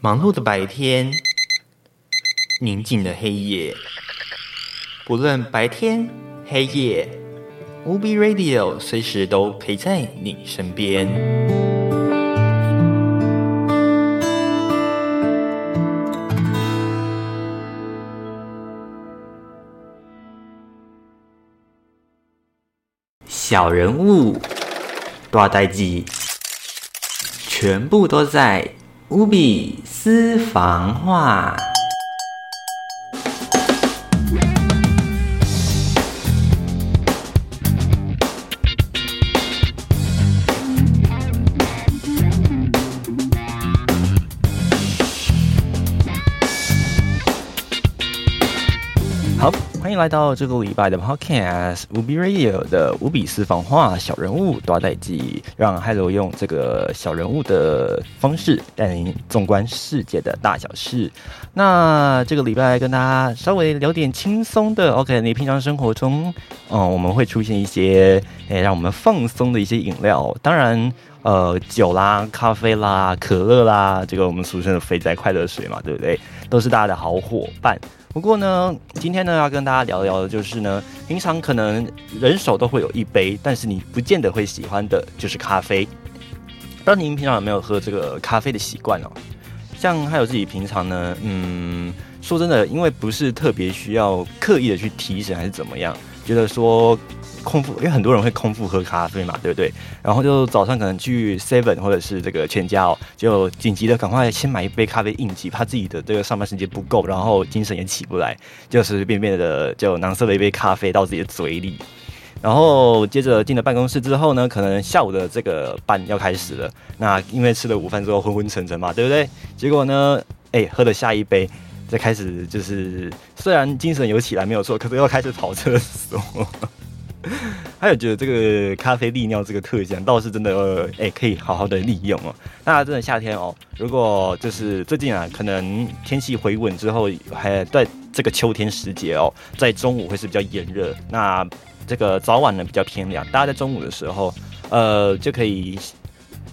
忙碌的白天，宁静的黑夜，不论白天黑夜，无比 Radio 随时都陪在你身边。小人物，大代记，全部都在。无比私房话。来到这个礼拜的 Podcast 无比 Radio 的无比私房话小人物多代记，让 Hello 用这个小人物的方式带您纵观世界的大小事。那这个礼拜跟大家稍微聊点轻松的，OK？你平常生活中，嗯，我们会出现一些诶让我们放松的一些饮料，当然，呃，酒啦、咖啡啦、可乐啦，这个我们俗称的肥宅快乐水嘛，对不对？都是大家的好伙伴。不过呢，今天呢要跟大家聊聊的就是呢，平常可能人手都会有一杯，但是你不见得会喜欢的，就是咖啡。不知道您平常有没有喝这个咖啡的习惯哦？像还有自己平常呢，嗯，说真的，因为不是特别需要刻意的去提神还是怎么样，觉得说。空腹，因为很多人会空腹喝咖啡嘛，对不对？然后就早上可能去 Seven 或者是这个全家哦，就紧急的赶快先买一杯咖啡应急，怕自己的这个上班时间不够，然后精神也起不来，就随随便便的就囊塞了一杯咖啡到自己的嘴里。然后接着进了办公室之后呢，可能下午的这个班要开始了，那因为吃了午饭之后昏昏沉沉嘛，对不对？结果呢，哎，喝了下一杯，再开始就是虽然精神有起来没有错，可是又开始跑厕所。还有觉得这个咖啡利尿这个特性倒是真的，哎，可以好好的利用哦。那真的夏天哦，如果就是最近啊，可能天气回稳之后，还在这个秋天时节哦，在中午会是比较炎热，那这个早晚呢比较偏凉，大家在中午的时候，呃，就可以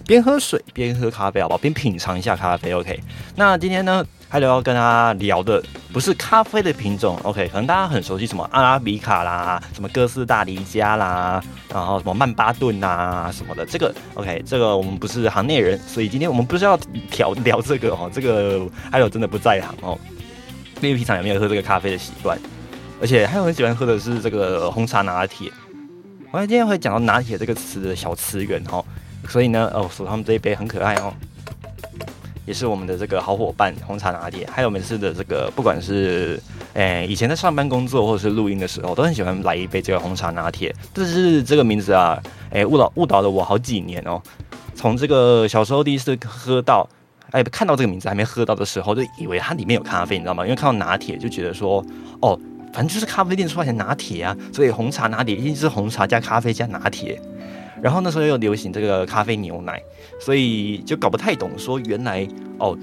边喝水边喝咖啡，好不好？边品尝一下咖啡，OK。那今天呢？还有要跟他聊的不是咖啡的品种，OK？可能大家很熟悉什么阿拉比卡啦，什么哥斯达黎加啦，然后什么曼巴顿呐什么的，这个 OK？这个我们不是行内人，所以今天我们不是要聊聊这个哦，这个还有真的不在行哦。因为平常有没有喝这个咖啡的习惯？而且还有很喜欢喝的是这个红茶拿铁。我今天会讲到拿铁这个词的小词源哦，所以呢，哦，手上这一杯很可爱哦。也是我们的这个好伙伴红茶拿铁，还有每次的这个，不管是诶以前在上班工作或者是录音的时候，都很喜欢来一杯这个红茶拿铁。这是这个名字啊，诶误导误导了我好几年哦。从这个小时候第一次喝到，哎看到这个名字还没喝到的时候，就以为它里面有咖啡，你知道吗？因为看到拿铁就觉得说，哦，反正就是咖啡店出来的拿铁啊，所以红茶拿铁一定是红茶加咖啡加拿铁。然后那时候又流行这个咖啡牛奶，所以就搞不太懂。说原来哦，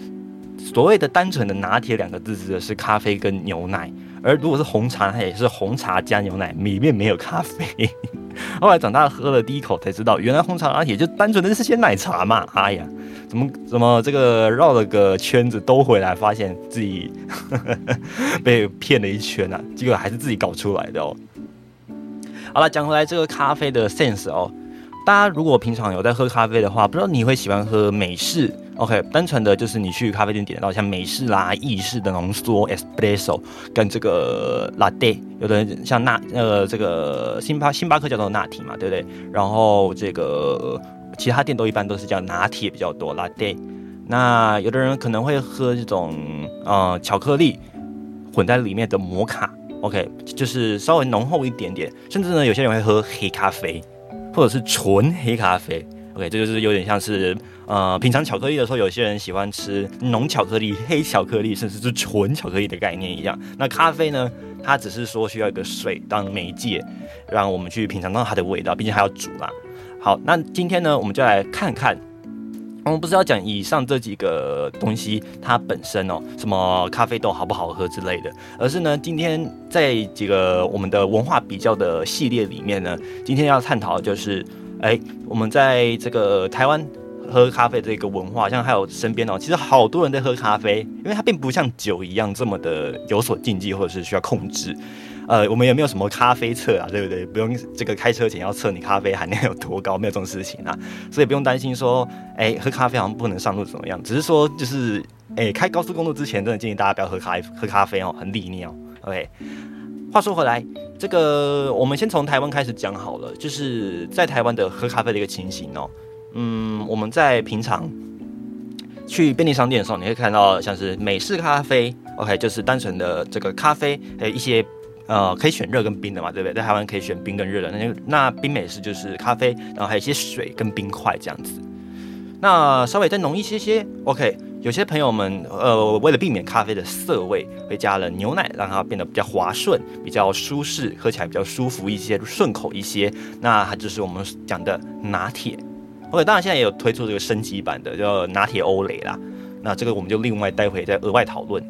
所谓的单纯的拿铁两个字指的是咖啡跟牛奶，而如果是红茶，它也是红茶加牛奶，里面没有咖啡。后来长大喝了第一口才知道，原来红茶拿铁就单纯的是些奶茶嘛。哎呀，怎么怎么这个绕了个圈子都回来，发现自己 被骗了一圈啊，结果还是自己搞出来的哦。好了，讲回来这个咖啡的 sense 哦。大家如果平常有在喝咖啡的话，不知道你会喜欢喝美式？OK，单纯的就是你去咖啡店点到像美式啦、意式的浓缩 Espresso 跟这个 Latte，有的人像那呃这个星巴星巴克叫做拿铁嘛，对不对？然后这个其他店都一般都是叫拿铁比较多 Latte。那有的人可能会喝这种呃巧克力混在里面的摩卡，OK，就是稍微浓厚一点点，甚至呢有些人会喝黑咖啡。或者是纯黑咖啡，OK，这就是有点像是呃，品尝巧克力的时候，有些人喜欢吃浓巧克力、黑巧克力，甚至是纯巧克力的概念一样。那咖啡呢，它只是说需要一个水当媒介，让我们去品尝到它的味道，毕竟还要煮嘛。好，那今天呢，我们就来看看。我们不是要讲以上这几个东西它本身哦，什么咖啡豆好不好喝之类的，而是呢，今天在几个我们的文化比较的系列里面呢，今天要探讨的就是，哎，我们在这个台湾喝咖啡这个文化，像还有身边哦，其实好多人在喝咖啡，因为它并不像酒一样这么的有所禁忌或者是需要控制。呃，我们也没有什么咖啡测啊，对不对？不用这个开车前要测你咖啡含量有多高，没有这种事情啊，所以不用担心说，哎，喝咖啡好像不能上路怎么样？只是说就是，哎，开高速公路之前，真的建议大家不要喝咖喝咖啡哦，很利尿。OK，话说回来，这个我们先从台湾开始讲好了，就是在台湾的喝咖啡的一个情形哦。嗯，我们在平常去便利商店的时候，你会看到像是美式咖啡，OK，就是单纯的这个咖啡，还有一些。呃，可以选热跟冰的嘛，对不对？在台湾可以选冰跟热的，那那冰美式就是咖啡，然后还有一些水跟冰块这样子。那稍微再浓一些些，OK。有些朋友们，呃，为了避免咖啡的涩味，会加了牛奶，让它变得比较滑顺、比较舒适，喝起来比较舒服一些、顺口一些。那它就是我们讲的拿铁。OK，当然现在也有推出这个升级版的，叫拿铁欧蕾啦。那这个我们就另外待会再额外讨论。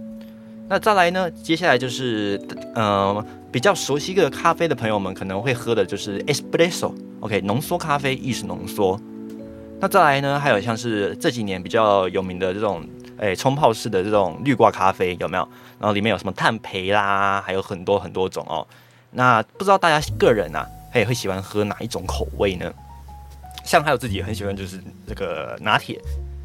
那再来呢？接下来就是，呃，比较熟悉这个咖啡的朋友们可能会喝的就是 espresso，OK，浓缩咖啡，意式浓缩。那再来呢，还有像是这几年比较有名的这种，诶，冲泡式的这种绿挂咖啡有没有？然后里面有什么碳培啦，还有很多很多种哦。那不知道大家个人啊，也会喜欢喝哪一种口味呢？像还有自己也很喜欢，就是这个拿铁。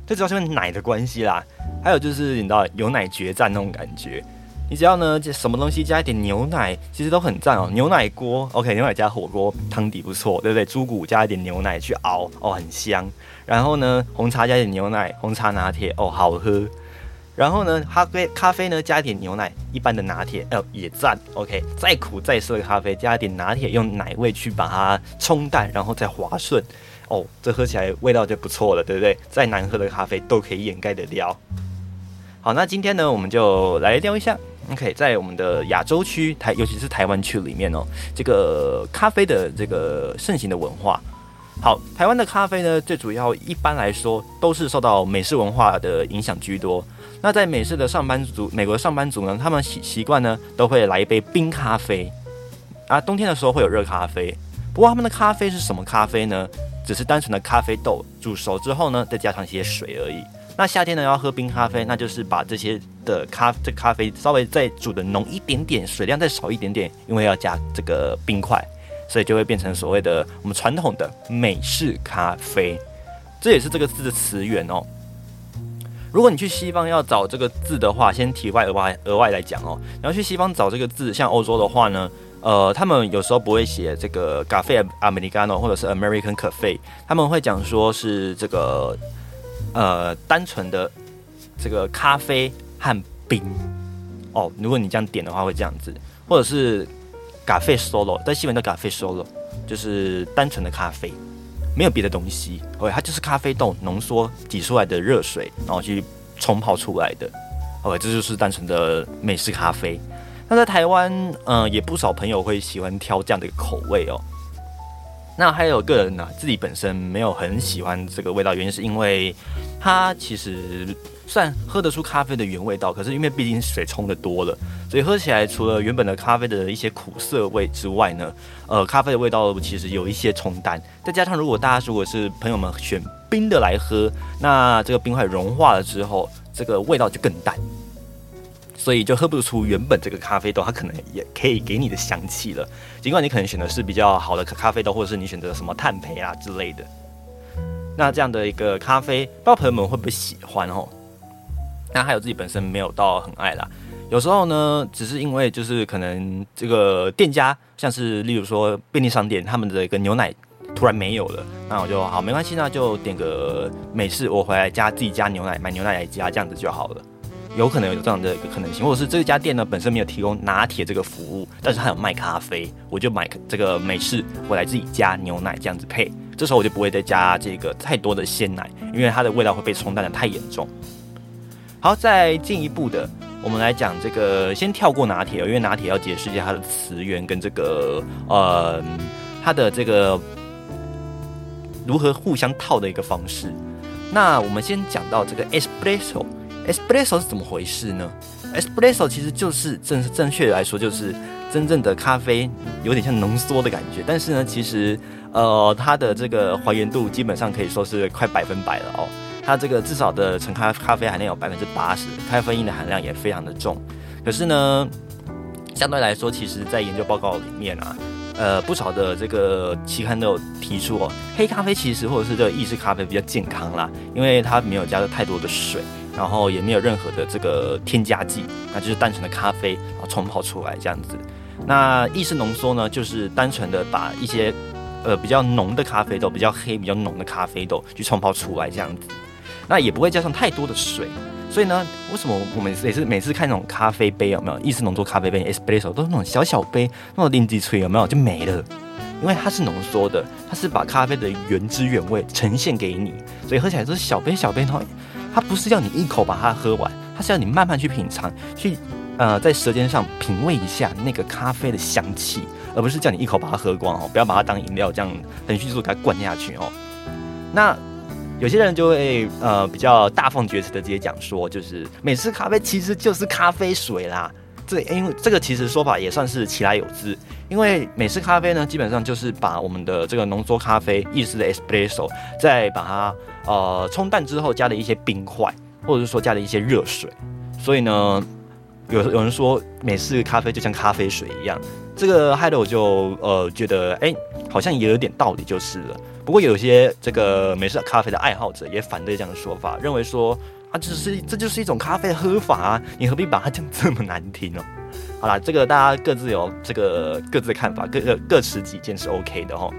最主要是因为奶的关系啦，还有就是你知道有奶决战那种感觉，你只要呢什么东西加一点牛奶，其实都很赞哦。牛奶锅，OK，牛奶加火锅汤底不错，对不对？猪骨加一点牛奶去熬，哦，很香。然后呢，红茶加一点牛奶，红茶拿铁，哦，好喝。然后呢，咖啡咖啡呢加一点牛奶，一般的拿铁，哦，也赞。OK，再苦再涩的咖啡加一点拿铁，用奶味去把它冲淡，然后再滑顺。哦，这喝起来味道就不错了，对不对？再难喝的咖啡都可以掩盖得了。好，那今天呢，我们就来聊一下。OK，在我们的亚洲区台，尤其是台湾区里面哦，这个咖啡的这个盛行的文化。好，台湾的咖啡呢，最主要一般来说都是受到美式文化的影响居多。那在美式的上班族，美国上班族呢，他们习习惯呢都会来一杯冰咖啡啊。冬天的时候会有热咖啡，不过他们的咖啡是什么咖啡呢？只是单纯的咖啡豆煮熟之后呢，再加上一些水而已。那夏天呢要喝冰咖啡，那就是把这些的咖这咖啡稍微再煮的浓一点点，水量再少一点点，因为要加这个冰块，所以就会变成所谓的我们传统的美式咖啡。这也是这个字的词源哦。如果你去西方要找这个字的话，先题外额外额外来讲哦，你要去西方找这个字，像欧洲的话呢。呃，他们有时候不会写这个咖啡 Americano 或者是 American Cafe，他们会讲说是这个呃单纯的这个咖啡和冰哦。如果你这样点的话，会这样子，或者是咖啡 Solo，在西文叫咖啡 Solo，就是单纯的咖啡，没有别的东西。OK，它就是咖啡豆浓缩挤出来的热水，然后去冲泡出来的。OK，这就是单纯的美式咖啡。那在台湾，嗯，也不少朋友会喜欢挑这样的一个口味哦。那还有个人呢，自己本身没有很喜欢这个味道，原因是因为它其实算喝得出咖啡的原味道，可是因为毕竟水冲的多了，所以喝起来除了原本的咖啡的一些苦涩味之外呢，呃，咖啡的味道其实有一些冲淡。再加上如果大家如果是朋友们选冰的来喝，那这个冰块融化了之后，这个味道就更淡。所以就喝不出原本这个咖啡豆，它可能也可以给你的香气了。尽管你可能选的是比较好的咖啡豆，或者是你选择什么碳培啊之类的，那这样的一个咖啡，不知道朋友们会不会喜欢哦？那还有自己本身没有到很爱啦。有时候呢，只是因为就是可能这个店家，像是例如说便利商店，他们的一个牛奶突然没有了，那我就好没关系，那就点个美式，我回来加自己加牛奶，买牛奶来加，这样子就好了。有可能有这样的一个可能性，或者是这家店呢本身没有提供拿铁这个服务，但是它有卖咖啡，我就买这个美式，我来自己加牛奶这样子配，这时候我就不会再加这个太多的鲜奶，因为它的味道会被冲淡的太严重。好，再进一步的，我们来讲这个，先跳过拿铁，因为拿铁要解释一下它的词源跟这个呃它的这个如何互相套的一个方式。那我们先讲到这个 espresso。Espresso 是怎么回事呢？espresso 其实就是正正确来说就是真正的咖啡，有点像浓缩的感觉。但是呢，其实呃它的这个还原度基本上可以说是快百分百了哦。它这个至少的纯咖咖啡含量有百分之八十，咖啡因的含量也非常的重。可是呢，相对来说，其实在研究报告里面啊。呃，不少的这个期刊都有提出哦，黑咖啡其实或者是这个意式咖啡比较健康啦，因为它没有加的太多的水，然后也没有任何的这个添加剂，那就是单纯的咖啡然后冲泡出来这样子。那意式浓缩呢，就是单纯的把一些呃比较浓的咖啡豆，比较黑、比较浓的咖啡豆去冲泡出来这样子，那也不会加上太多的水。所以呢，为什么我们也是每次看那种咖啡杯有没有意式浓缩咖啡杯 espresso 都是那种小小杯，那种零几吹有没有就没了？因为它是浓缩的，它是把咖啡的原汁原味呈现给你，所以喝起来都是小杯小杯。然后它不是要你一口把它喝完，它是要你慢慢去品尝，去呃在舌尖上品味一下那个咖啡的香气，而不是叫你一口把它喝光哦，不要把它当饮料这样很迅速给它灌下去哦。那。有些人就会呃比较大放厥词的直接讲说，就是美式咖啡其实就是咖啡水啦。这因为这个其实说法也算是其来有之，因为美式咖啡呢基本上就是把我们的这个浓缩咖啡意式的 espresso，再把它呃冲淡之后加了一些冰块，或者是说加了一些热水，所以呢有有人说美式咖啡就像咖啡水一样，这个害得我就呃觉得哎好像也有点道理就是了。不过有些这个美式咖啡的爱好者也反对这样的说法，认为说啊，这是这就是一种咖啡喝法啊，你何必把它讲这么难听呢？好啦，这个大家各自有这个各自的看法，各各各持己见是 OK 的哈。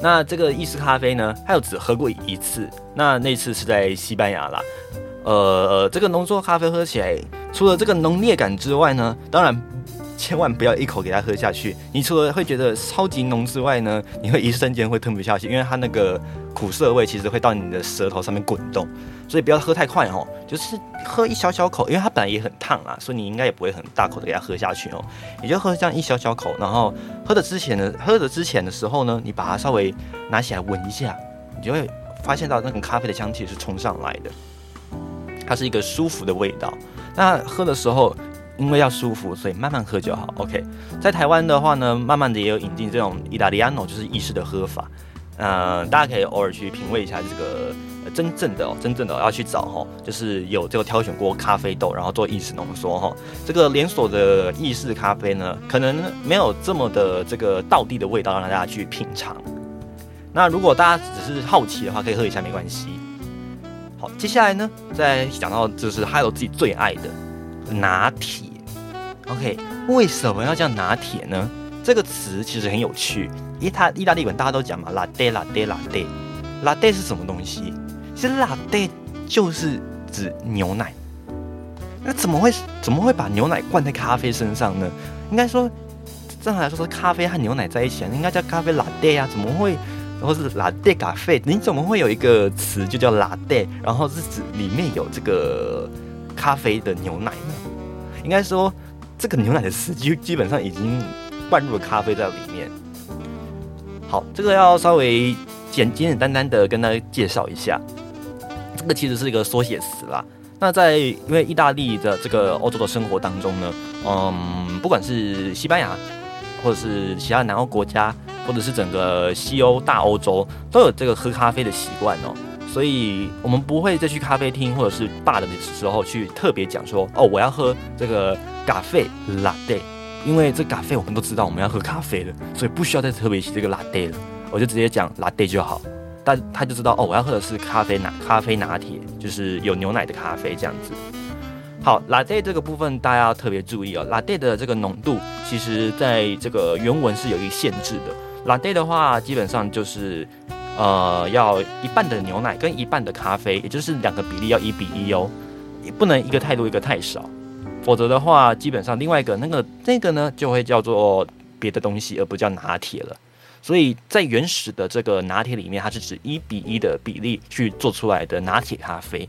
那这个意式咖啡呢，还有只喝过一次，那那次是在西班牙啦。呃，这个浓缩咖啡喝起来，除了这个浓烈感之外呢，当然。千万不要一口给它喝下去。你除了会觉得超级浓之外呢，你会一瞬间会吞不下去，因为它那个苦涩味其实会到你的舌头上面滚动。所以不要喝太快哦，就是喝一小小口，因为它本来也很烫啊，所以你应该也不会很大口的给它喝下去哦。你就喝这样一小小口，然后喝的之前呢，喝的之前的时候呢，你把它稍微拿起来闻一下，你就会发现到那个咖啡的香气是冲上来的，它是一个舒服的味道。那喝的时候。因为要舒服，所以慢慢喝就好。OK，在台湾的话呢，慢慢的也有引进这种意大利安诺，就是意式的喝法。嗯，大家可以偶尔去品味一下这个真正的哦、真正的要去找哈，就是有这个挑选过咖啡豆，然后做意式浓缩哈。这个连锁的意式咖啡呢，可能没有这么的这个道地的味道让大家去品尝。那如果大家只是好奇的话，可以喝一下没关系。好，接下来呢，再讲到就是还有自己最爱的。拿铁，OK，为什么要叫拿铁呢？这个词其实很有趣，因为它意大利文大家都讲嘛，latte，latte，latte，latte 是什么东西？其实 latte 就是指牛奶。那怎么会怎么会把牛奶灌在咖啡身上呢？应该说，正常来说是咖啡和牛奶在一起啊，应该叫咖啡 latte 啊，怎么会？或是 latte 咖啡？你怎么会有一个词就叫 latte，然后是指里面有这个？咖啡的牛奶呢？应该说，这个牛奶的词基基本上已经灌入了咖啡在里面。好，这个要稍微简简简单单的跟大家介绍一下，这个其实是一个缩写词啦。那在因为意大利的这个欧洲的生活当中呢，嗯，不管是西班牙，或者是其他南欧国家，或者是整个西欧大欧洲，都有这个喝咖啡的习惯哦。所以，我们不会再去咖啡厅或者是吧的时候去特别讲说，哦，我要喝这个咖啡 latte，因为这咖啡我们都知道我们要喝咖啡的，所以不需要再特别提这个 latte 了，我就直接讲 latte 就好，但他就知道，哦，我要喝的是咖啡拿咖啡拿铁，就是有牛奶的咖啡这样子。好，latte 这个部分大家要特别注意哦，latte 的这个浓度其实在这个原文是有一个限制的，latte 的话基本上就是。呃，要一半的牛奶跟一半的咖啡，也就是两个比例要一比一哦，也不能一个太多一个太少，否则的话，基本上另外一个那个那个呢就会叫做别的东西，而不叫拿铁了。所以在原始的这个拿铁里面，它是指一比一的比例去做出来的拿铁咖啡。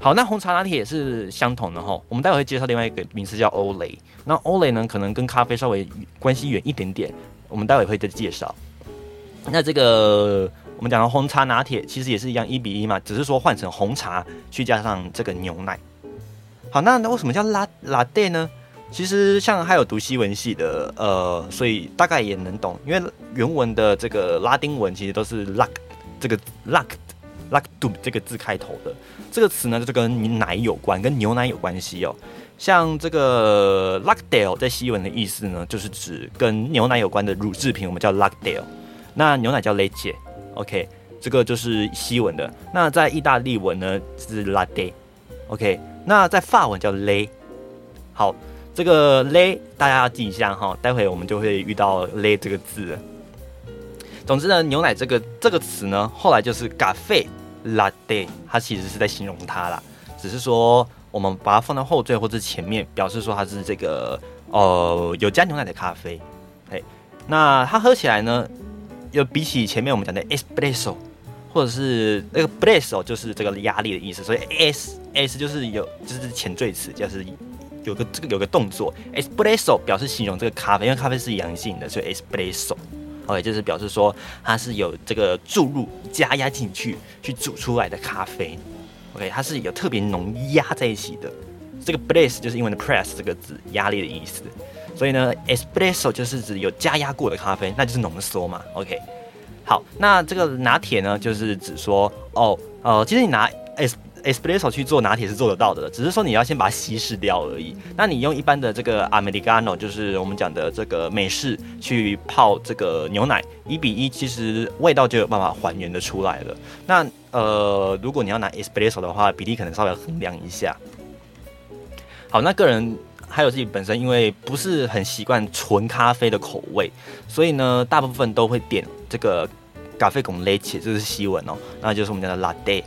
好，那红茶拿铁也是相同的哈。我们待会会介绍另外一个名字叫欧蕾，那欧蕾呢可能跟咖啡稍微关系远一点点，我们待会会再介绍。那这个我们讲的红茶拿铁其实也是一样一比一嘛，只是说换成红茶去加上这个牛奶。好，那那为什么叫拉拉蒂呢？其实像还有读西文系的，呃，所以大概也能懂，因为原文的这个拉丁文其实都是 luck 这个 luck luck do 这个字开头的。这个词呢，就是跟奶有关，跟牛奶有关系哦。像这个 luckdale 在西文的意思呢，就是指跟牛奶有关的乳制品，我们叫 luckdale。那牛奶叫 latte，OK，这个就是西文的。那在意大利文呢是 latte，OK。那在法文叫 lay。好。这个 lay 大家要记一下哈，待会我们就会遇到 lay 这个字。总之呢，牛奶这个这个词呢，后来就是 cafe latte，它其实是在形容它啦，只是说我们把它放到后缀或者前面，表示说它是这个呃有加牛奶的咖啡。哎，那它喝起来呢，又比起前面我们讲的 espresso，或者是那个 presso 就是这个压力的意思，所以 s s 就是有就是前缀词，就是。有个这个有个动作，espresso 表示形容这个咖啡，因为咖啡是阳性的，所以 espresso，OK 就是表示说它是有这个注入加压进去去煮出来的咖啡，OK 它是有特别浓压在一起的。这个 press 就是英文的 press 这个字，压力的意思。所以呢，espresso 就是指有加压过的咖啡，那就是浓缩嘛，OK。好，那这个拿铁呢，就是指说哦，呃，其实你拿 espresso 去做拿铁是做得到的，只是说你要先把它稀释掉而已。那你用一般的这个 americano，就是我们讲的这个美式去泡这个牛奶，一比一，其实味道就有办法还原的出来了。那呃，如果你要拿 espresso 的话，比例可能稍微衡量一下。好，那个人还有自己本身，因为不是很习惯纯咖啡的口味，所以呢，大部分都会点这个咖啡拱雷奇这是西文哦，那就是我们讲的 latte。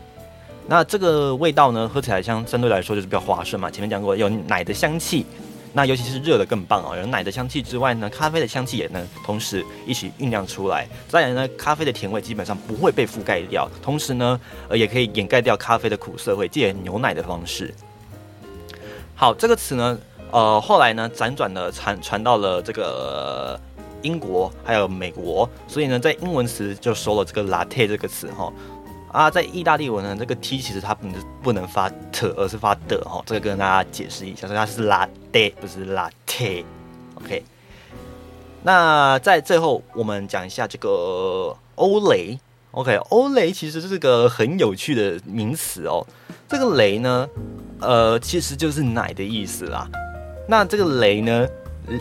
那这个味道呢，喝起来相相对来说就是比较滑顺嘛。前面讲过有奶的香气，那尤其是热的更棒哦。有奶的香气之外呢，咖啡的香气也能同时一起酝酿出来。再来呢，咖啡的甜味基本上不会被覆盖掉，同时呢，呃，也可以掩盖掉咖啡的苦涩味，借牛奶的方式。好，这个词呢，呃，后来呢，辗转的传传到了这个英国还有美国，所以呢，在英文词就收了这个 latte 这个词哈。啊，在意大利文呢，这个 t 其实它不能不能发 t，而是发的哈。这个跟大家解释一下，所以它是 latte，不是 latte。OK。那在最后，我们讲一下这个欧蕾。OK，欧蕾其实是个很有趣的名词哦。这个蕾呢，呃，其实就是奶的意思啦。那这个雷呢，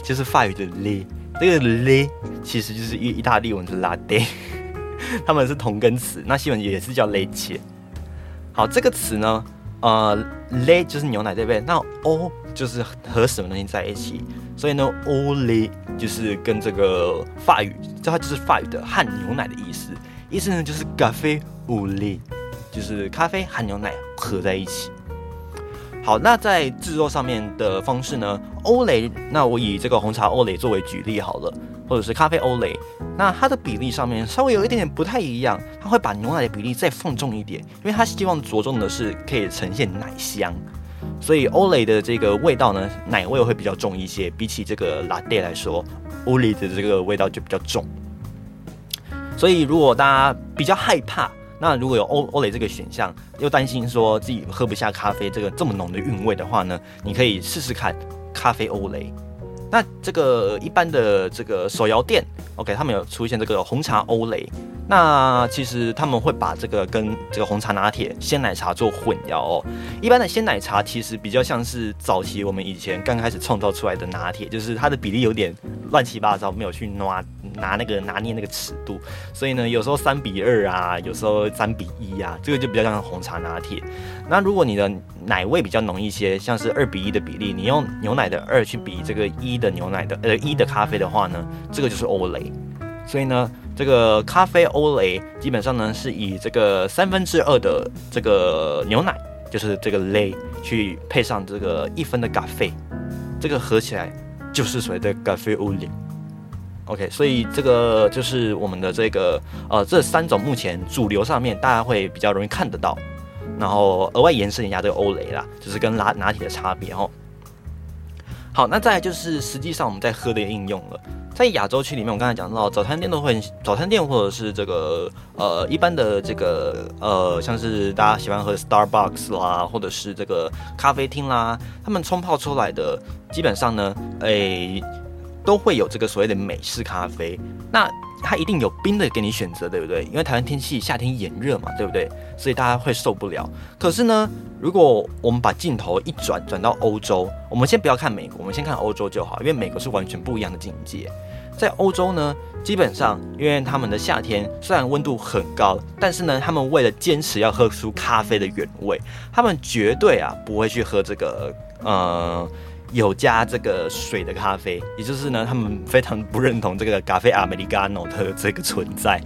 就是法语的 le，这个 le 其实就是意意大利文的 latte。他们是同根词，那西文也是叫 l 切。好，这个词呢，呃，le 就是牛奶对不对？那 o 就是和什么东西在一起，所以呢，o le 就是跟这个法语，这它就是法语的和牛奶的意思，意思呢就是咖啡 o le，就是咖啡和牛奶合在一起。好，那在制作上面的方式呢，欧蕾，那我以这个红茶欧蕾作为举例好了。或者是咖啡欧蕾，那它的比例上面稍微有一点点不太一样，它会把牛奶的比例再放重一点，因为它希望着重的是可以呈现奶香，所以欧蕾的这个味道呢，奶味会比较重一些，比起这个拉蒂来说，欧蕾的这个味道就比较重。所以如果大家比较害怕，那如果有欧欧蕾这个选项，又担心说自己喝不下咖啡这个这么浓的韵味的话呢，你可以试试看咖啡欧蕾。那这个一般的这个手摇店，OK，他们有出现这个红茶欧蕾。那其实他们会把这个跟这个红茶拿铁、鲜奶茶做混摇哦。一般的鲜奶茶其实比较像是早期我们以前刚开始创造出来的拿铁，就是它的比例有点乱七八糟，没有去拿拿那个拿捏那个尺度，所以呢，有时候三比二啊，有时候三比一啊，这个就比较像红茶拿铁。那如果你的奶味比较浓一些，像是二比一的比例，你用牛奶的二去比这个一的牛奶的呃一的咖啡的话呢，这个就是欧蕾。所以呢。这个咖啡欧蕾基本上呢是以这个三分之二的这个牛奶，就是这个类去配上这个一分的咖啡，这个合起来就是所谓的咖啡欧蕾。OK，所以这个就是我们的这个呃这三种目前主流上面大家会比较容易看得到，然后额外延伸一下这个欧蕾啦，就是跟拿拿铁的差别哦。好，那再来就是实际上我们在喝的应用了。在亚洲区里面，我刚才讲到早餐店都会，早餐店或者是这个呃一般的这个呃像是大家喜欢喝 Starbucks 啦，或者是这个咖啡厅啦，他们冲泡出来的基本上呢，诶都会有这个所谓的美式咖啡。那它一定有冰的给你选择，对不对？因为台湾天气夏天炎热嘛，对不对？所以大家会受不了。可是呢，如果我们把镜头一转，转到欧洲，我们先不要看美国，我们先看欧洲就好，因为美国是完全不一样的境界。在欧洲呢，基本上因为他们的夏天虽然温度很高，但是呢，他们为了坚持要喝出咖啡的原味，他们绝对啊不会去喝这个呃。有加这个水的咖啡，也就是呢，他们非常不认同这个咖啡 Americano 的这个存在，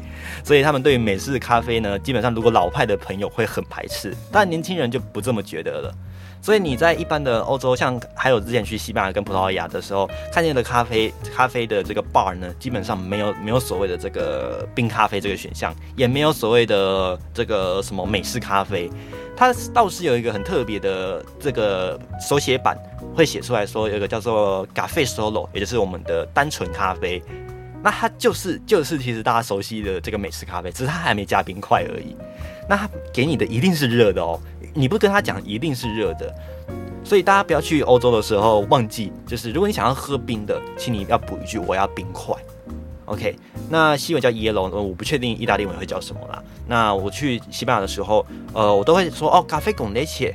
所以他们对于美式咖啡呢，基本上如果老派的朋友会很排斥，但年轻人就不这么觉得了。所以你在一般的欧洲，像还有之前去西班牙跟葡萄牙的时候，看见的咖啡咖啡的这个 bar 呢，基本上没有没有所谓的这个冰咖啡这个选项，也没有所谓的这个什么美式咖啡。它倒是有一个很特别的这个手写版，会写出来说有一个叫做咖啡 solo，也就是我们的单纯咖啡。那它就是就是其实大家熟悉的这个美式咖啡，只是它还没加冰块而已。那它给你的一定是热的哦，你不跟他讲一定是热的。所以大家不要去欧洲的时候忘记，就是如果你想要喝冰的，请你要补一句我要冰块。OK，那西文叫 yellow，我不确定意大利文会叫什么啦。那我去西班牙的时候，呃，我都会说哦，咖啡贡内切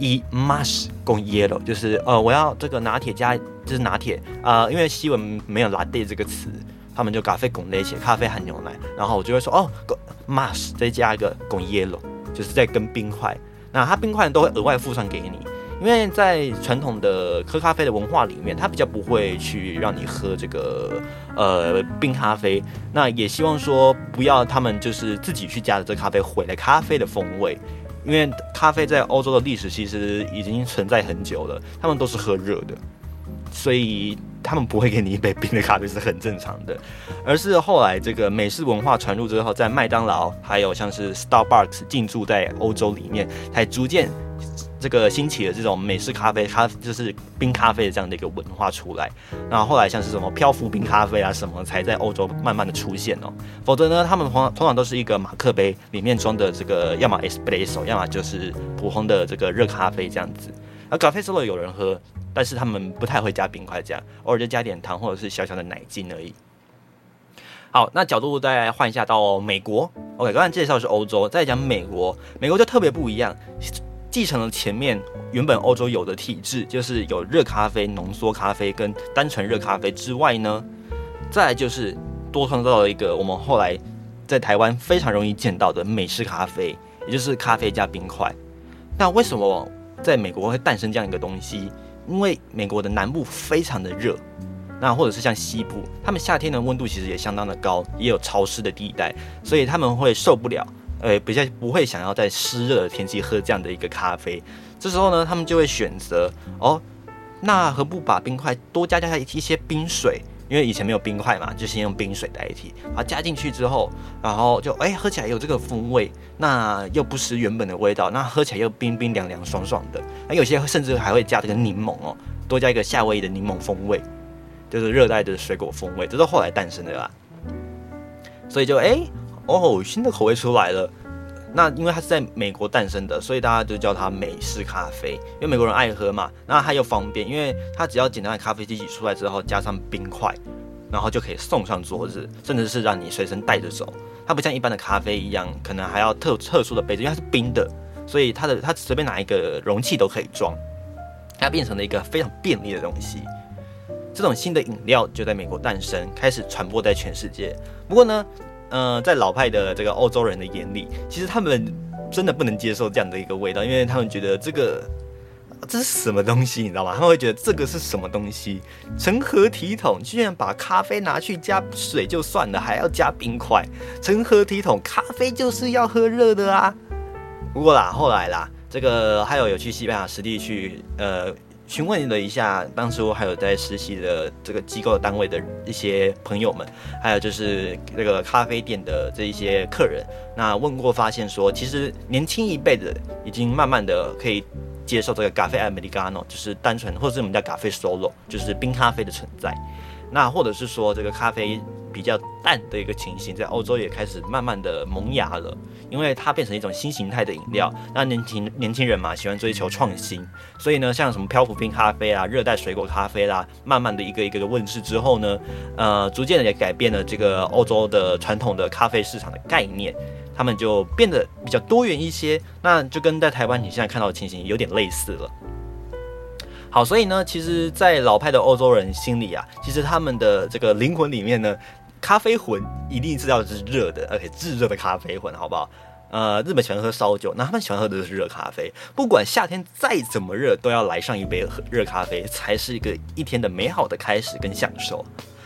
，e mas con yellow，就是呃，我要这个拿铁加，就是拿铁啊，因为西文没有 latte 这个词，他们就咖啡贡内切，咖啡含牛奶，然后我就会说哦，mas 再加一个 con yellow，就是在跟冰块，那它冰块都会额外附上给你。因为在传统的喝咖啡的文化里面，它比较不会去让你喝这个呃冰咖啡。那也希望说不要他们就是自己去加的这咖啡毁了咖啡的风味。因为咖啡在欧洲的历史其实已经存在很久了，他们都是喝热的，所以他们不会给你一杯冰的咖啡是很正常的。而是后来这个美式文化传入之后，在麦当劳还有像是 Starbucks 进驻在欧洲里面，才逐渐。这个兴起的这种美式咖啡，咖就是冰咖啡的这样的一个文化出来，然后后来像是什么漂浮冰咖啡啊什么，才在欧洲慢慢的出现哦。否则呢，他们通通常都是一个马克杯，里面装的这个要么 espresso，要么就是普通的这个热咖啡这样子。而咖啡 solo 有人喝，但是他们不太会加冰块，这样偶尔就加点糖或者是小小的奶精而已。好，那角度再换一下到美国。OK，刚才介绍是欧洲，再讲美国，美国就特别不一样。继承了前面原本欧洲有的体制，就是有热咖啡、浓缩咖啡跟单纯热咖啡之外呢，再来就是多创造了一个我们后来在台湾非常容易见到的美式咖啡，也就是咖啡加冰块。那为什么在美国会诞生这样一个东西？因为美国的南部非常的热，那或者是像西部，他们夏天的温度其实也相当的高，也有潮湿的地带，所以他们会受不了。呃，比较不会想要在湿热的天气喝这样的一个咖啡，这时候呢，他们就会选择哦，那何不把冰块多加加一些冰水？因为以前没有冰块嘛，就先用冰水代替，把它加进去之后，然后就哎喝起来有这个风味，那又不失原本的味道，那喝起来又冰冰凉凉爽爽的。那有些甚至还会加这个柠檬哦，多加一个夏威夷的柠檬风味，就是热带的水果风味，这是后来诞生的啦。所以就哎。哦，新的口味出来了。那因为它是在美国诞生的，所以大家就叫它美式咖啡。因为美国人爱喝嘛，那它又方便，因为它只要简单的咖啡机挤出来之后，加上冰块，然后就可以送上桌子，甚至是让你随身带着走。它不像一般的咖啡一样，可能还要特特殊的杯子，因为它是冰的，所以它的它随便拿一个容器都可以装。它变成了一个非常便利的东西。这种新的饮料就在美国诞生，开始传播在全世界。不过呢。嗯，在老派的这个欧洲人的眼里，其实他们真的不能接受这样的一个味道，因为他们觉得这个这是什么东西，你知道吗？他们会觉得这个是什么东西？成何体统？居然把咖啡拿去加水就算了，还要加冰块？成何体统？咖啡就是要喝热的啊！不过啦，后来啦，这个还有有去西班牙实地去呃。询问了一下，当初还有在实习的这个机构单位的一些朋友们，还有就是那个咖啡店的这一些客人，那问过发现说，其实年轻一辈的已经慢慢的可以接受这个咖啡 Americano，就是单纯或者是我们叫咖啡 Solo，就是冰咖啡的存在。那或者是说这个咖啡比较淡的一个情形，在欧洲也开始慢慢的萌芽了，因为它变成一种新形态的饮料。那年轻年轻人嘛，喜欢追求创新，所以呢，像什么漂浮冰咖啡啊、热带水果咖啡啦，慢慢的一个一个的问世之后呢，呃，逐渐的也改变了这个欧洲的传统的咖啡市场的概念，他们就变得比较多元一些。那就跟在台湾你现在看到的情形有点类似了。好，所以呢，其实，在老派的欧洲人心里啊，其实他们的这个灵魂里面呢，咖啡魂一定是要是热的，而且炙热的咖啡魂，好不好？呃，日本喜欢喝烧酒，那他们喜欢喝的是热咖啡。不管夏天再怎么热，都要来上一杯热咖啡，才是一个一天的美好的开始跟享受。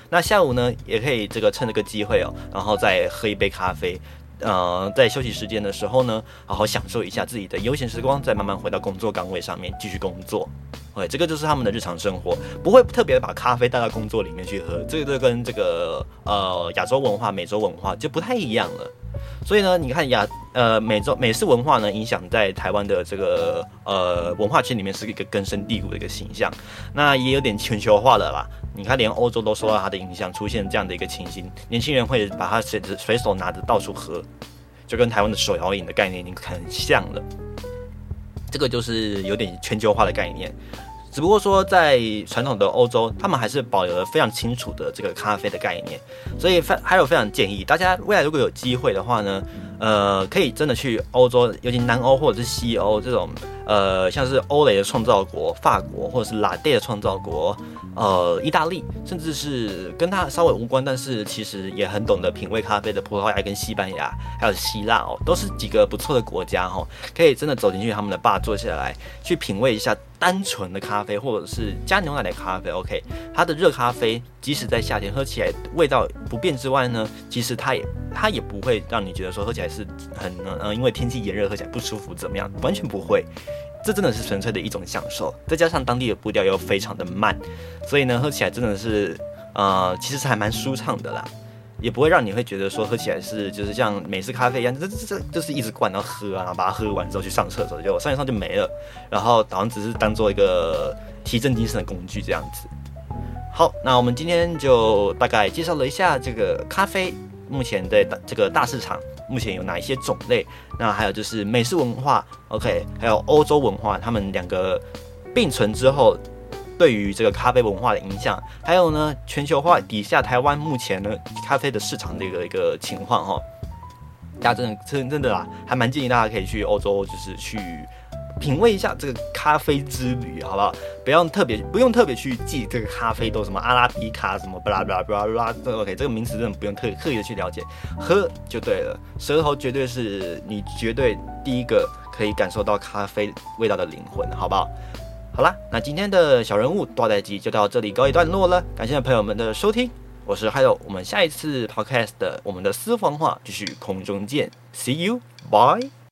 那下午呢，也可以这个趁这个机会哦，然后再喝一杯咖啡。呃，在休息时间的时候呢，好好享受一下自己的悠闲时光，再慢慢回到工作岗位上面继续工作。对，这个就是他们的日常生活，不会特别把咖啡带到工作里面去喝。这个跟这个呃亚洲文化、美洲文化就不太一样了。所以呢，你看亚呃美洲美式文化呢，影响在台湾的这个呃文化圈里面是一个根深蒂固的一个形象。那也有点全球化的啦。你看，连欧洲都受到它的影响，出现这样的一个情形，年轻人会把它随随手拿着到处喝，就跟台湾的手摇饮的概念已经很像了。这个就是有点全球化的概念。只不过说，在传统的欧洲，他们还是保留了非常清楚的这个咖啡的概念，所以非还有非常建议大家未来如果有机会的话呢，呃，可以真的去欧洲，尤其南欧或者是西欧这种。呃，像是欧雷的创造国法国，或者是拉蒂的创造国，呃，意大利，甚至是跟它稍微无关，但是其实也很懂得品味咖啡的葡萄牙跟西班牙，还有希腊哦，都是几个不错的国家哈，可以真的走进去他们的吧，坐下来去品味一下单纯的咖啡，或者是加牛奶的咖啡。OK，它的热咖啡，即使在夏天喝起来味道不变之外呢，其实它也它也不会让你觉得说喝起来是很呃，因为天气炎热喝起来不舒服怎么样，完全不会。这真的是纯粹的一种享受，再加上当地的步调又非常的慢，所以呢，喝起来真的是，呃，其实是还蛮舒畅的啦，也不会让你会觉得说喝起来是就是像美式咖啡一样，这这这就是一直灌然后喝啊，然后把它喝完之后去上厕所，就上一上就没了，然后好像只是当做一个提振精神的工具这样子。好，那我们今天就大概介绍了一下这个咖啡目前的这个大市场。目前有哪一些种类？那还有就是美式文化，OK，还有欧洲文化，他们两个并存之后，对于这个咖啡文化的影响，还有呢，全球化底下台湾目前呢咖啡的市场的一个一个情况哈，大家真的真真的啊，还蛮建议大家可以去欧洲，就是去。品味一下这个咖啡之旅，好不好？不用特别，不用特别去记这个咖啡豆什么阿拉比卡什么巴拉巴拉巴拉拉，这 OK，这个名词真的不用特刻意的去了解，喝就对了。舌头绝对是你绝对第一个可以感受到咖啡味道的灵魂，好不好？好啦，那今天的小人物多代机就到这里告一段落了，感谢朋友们的收听，我是 Hello，我们下一次 Podcast 的我们的私房话继续空中见，See you，bye。